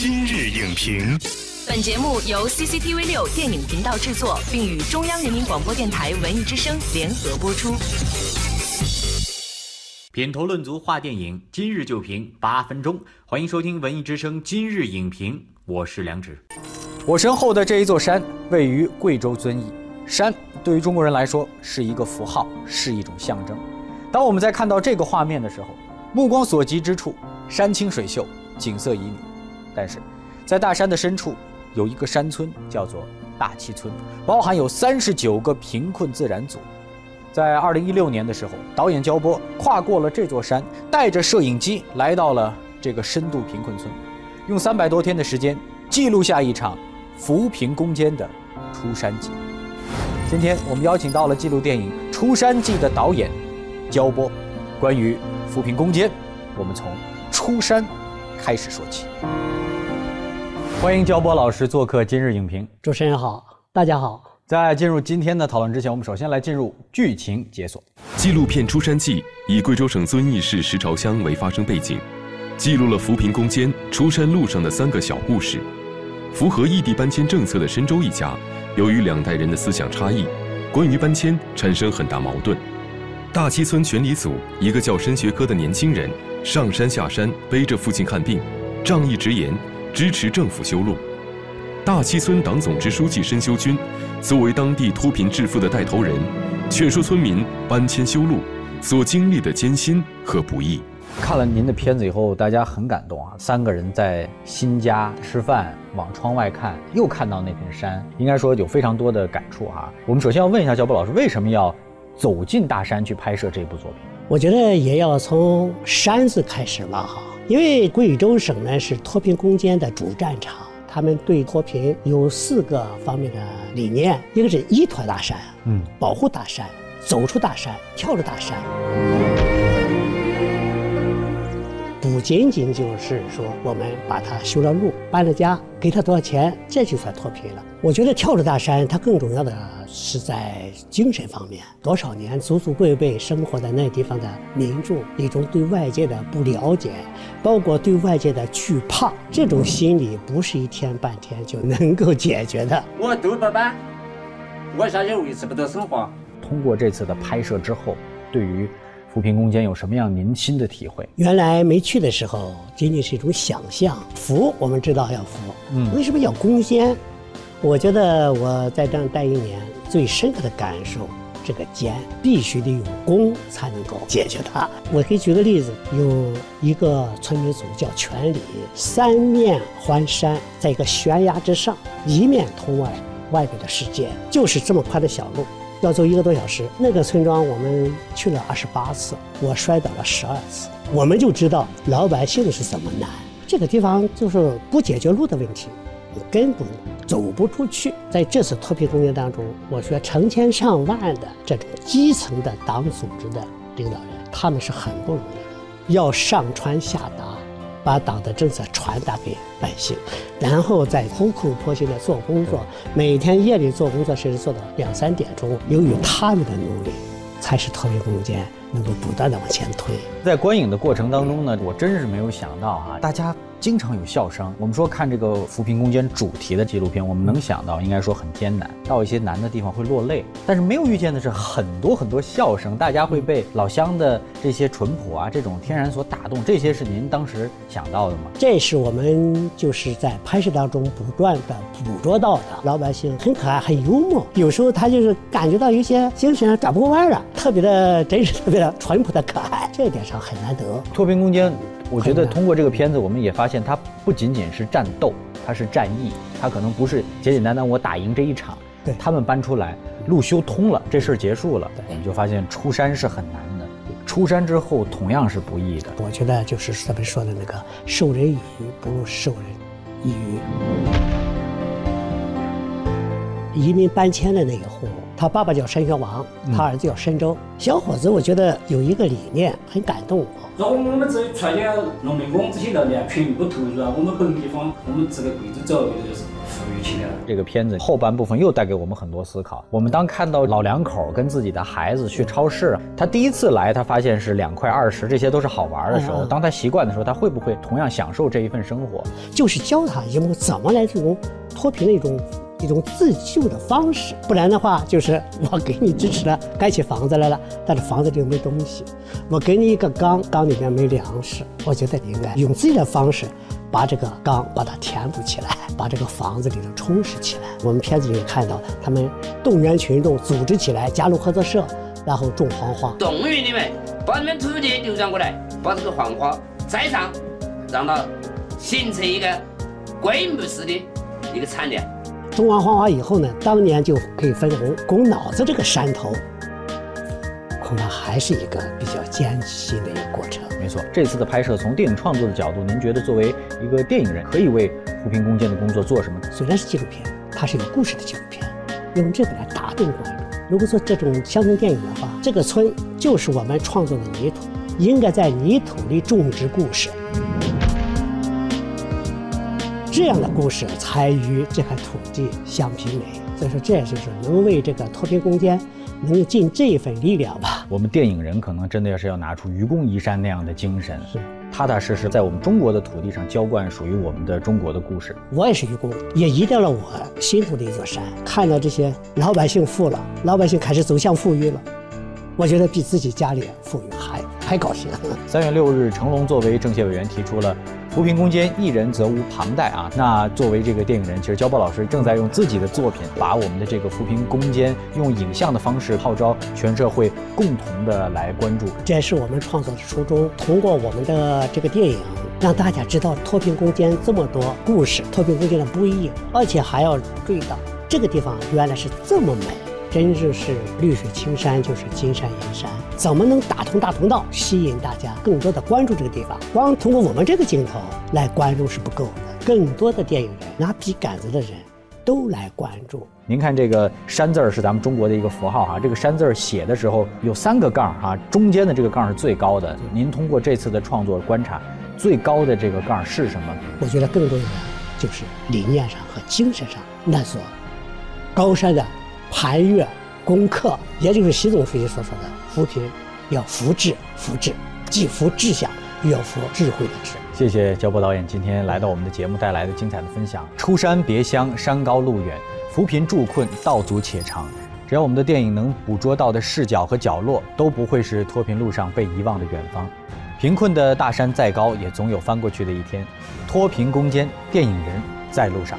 今日影评，本节目由 CCTV 六电影频道制作，并与中央人民广播电台文艺之声联合播出。品头论足话电影，今日就评八分钟。欢迎收听文艺之声今日影评，我是梁植。我身后的这一座山位于贵州遵义，山对于中国人来说是一个符号，是一种象征。当我们在看到这个画面的时候，目光所及之处，山清水秀，景色旖旎。但是，在大山的深处，有一个山村，叫做大七村，包含有三十九个贫困自然组。在二零一六年的时候，导演焦波跨过了这座山，带着摄影机来到了这个深度贫困村，用三百多天的时间记录下一场扶贫攻坚的出山记。今天我们邀请到了记录电影《出山记》的导演焦波，关于扶贫攻坚，我们从出山开始说起。欢迎焦波老师做客今日影评。主持人好，大家好。在进入今天的讨论之前，我们首先来进入剧情解锁。纪录片《出山记》以贵州省遵义市石朝乡为发生背景，记录了扶贫攻坚出山路上的三个小故事。符合异地搬迁政策的深州一家，由于两代人的思想差异，关于搬迁产生很大矛盾。大七村全里组一个叫申学科的年轻人，上山下山背着父亲看病，仗义直言。支持政府修路。大七村党总支书记申修军，作为当地脱贫致富的带头人，劝说村民搬迁修路所经历的艰辛和不易。看了您的片子以后，大家很感动啊！三个人在新家吃饭，往窗外看，又看到那片山，应该说有非常多的感触哈。我们首先要问一下焦波老师，为什么要走进大山去拍摄这部作品？我觉得也要从山字开始吧，哈。因为贵州省呢是脱贫攻坚的主战场，他们对脱贫有四个方面的理念：一个是依托大山，嗯，保护大山，走出大山，跳出大山。不仅仅就是说我们把它修了路、搬了家，给他多少钱，这就算脱贫了。我觉得跳出大山，它更重要的是在精神方面。多少年祖祖辈辈生活在那地方的民众，一种对外界的不了解，包括对外界的惧怕，这种心理不是一天半天就能够解决的。我都不搬，我下去维持不到生活。通过这次的拍摄之后，对于。扶贫攻坚有什么样您新的体会？原来没去的时候，仅仅是一种想象。扶我们知道要扶，嗯，为什么要攻坚？我觉得我在这样待一年，最深刻的感受，这个坚必须得有攻才能够解决它。我可以举个例子，有一个村民组叫全里，三面环山，在一个悬崖之上，一面通外外面的世界，就是这么宽的小路。要走一个多小时，那个村庄我们去了二十八次，我摔倒了十二次，我们就知道老百姓是怎么难。这个地方就是不解决路的问题，根本走不出去。在这次脱贫攻坚当中，我说成千上万的这种基层的党组织的领导人，他们是很不容易的，要上传下达。把党的政策传达给百姓，然后再苦口婆心的做工作，每天夜里做工作，甚至做到两三点钟。由于他们的努力，才是脱贫攻坚能够不断的往前推。在观影的过程当中呢，我真是没有想到啊，大家。经常有笑声。我们说看这个扶贫攻坚主题的纪录片，我们能想到应该说很艰难，到一些难的地方会落泪。但是没有遇见的是很多很多笑声，大家会被老乡的这些淳朴啊，这种天然所打动。这些是您当时想到的吗？这是我们就是在拍摄当中不断的捕捉到的。老百姓很可爱，很幽默，有时候他就是感觉到有些精神转不过弯了，特别的真实，特别的淳朴的可爱，这一点上很难得。脱贫攻坚。我觉得通过这个片子，我们也发现它不仅仅是战斗，它是战役，它可能不是简简单单我打赢这一场。对，他们搬出来，路修通了，这事儿结束了，我们就发现出山是很难的，出山之后同样是不易的。我觉得就是咱们说的那个授人以鱼不如授人以渔。移民搬迁的那一户。他爸爸叫申学王，他儿子叫申周。小伙子，我觉得有一个理念很感动我。如果我们这传点农民工这些人呢，全部投入啊，我们本地方，我们这个贵州主要就是富裕起来了。这个片子后半部分又带给我们很多思考。我们当看到老两口跟自己的孩子去超市，他第一次来，他发现是两块二十，这些都是好玩的时候。当他习惯的时候，他会不会同样享受这一份生活？就是教他一种怎么来这种脱贫的一种。一种自救的方式，不然的话，就是我给你支持了，盖起房子来了，但是房子里没东西；我给你一个缸，缸里面没粮食。我觉得你应该用自己的方式，把这个缸把它填补起来，把这个房子里头充实起来。我们片子里面看到，他们动员群众组织起来，加入合作社，然后种黄花。动员你们把你们土地流转过来，把这个黄花栽上，让它形成一个规模式的一个产量。种完黄花以后呢，当年就可以分红。拱脑子这个山头，恐怕还是一个比较艰辛的一个过程。没错，这次的拍摄从电影创作的角度，您觉得作为一个电影人，可以为扶贫攻坚的工作做什么？虽然是纪录片，它是有故事的纪录片，用这个来打动观众。如果说这种乡村电影的话，这个村就是我们创作的泥土，应该在泥土里种植故事。这样的故事才与这块土地相媲美，所以说这也就是能为这个脱贫攻坚能尽这一份力量吧。我们电影人可能真的要是要拿出愚公移山那样的精神，是踏踏实实在我们中国的土地上浇灌属于我们的中国的故事。我也是愚公，也移到了我心头的一座山，看到这些老百姓富了，老百姓开始走向富裕了，我觉得比自己家里富裕还还高兴。三月六日，成龙作为政协委员提出了。扶贫攻坚，一人则无旁贷啊！那作为这个电影人，其实焦波老师正在用自己的作品，把我们的这个扶贫攻坚用影像的方式号召全社会共同的来关注。这也是我们创作的初衷，通过我们的这个电影，让大家知道脱贫攻坚这么多故事，脱贫攻坚的不易，而且还要注意到这个地方原来是这么美。真正是绿水青山就是金山银山，怎么能打通大通道，吸引大家更多的关注这个地方？光通过我们这个镜头来关注是不够的，更多的电影人拿笔杆子的人都来关注。您看这个山字儿是咱们中国的一个符号哈，这个山字儿写的时候有三个杠哈，中间的这个杠是最高的。您通过这次的创作观察，最高的这个杠是什么？我觉得更重要的就是理念上和精神上那所高山的。盘越攻克，也就是习总书记所说的扶贫，要扶志，扶志，既扶志向，又要扶智慧的智。谢谢焦波导演今天来到我们的节目带来的精彩的分享。出山别乡，山高路远，扶贫助困，道阻且长。只要我们的电影能捕捉到的视角和角落，都不会是脱贫路上被遗忘的远方。贫困的大山再高，也总有翻过去的一天。脱贫攻坚，电影人在路上。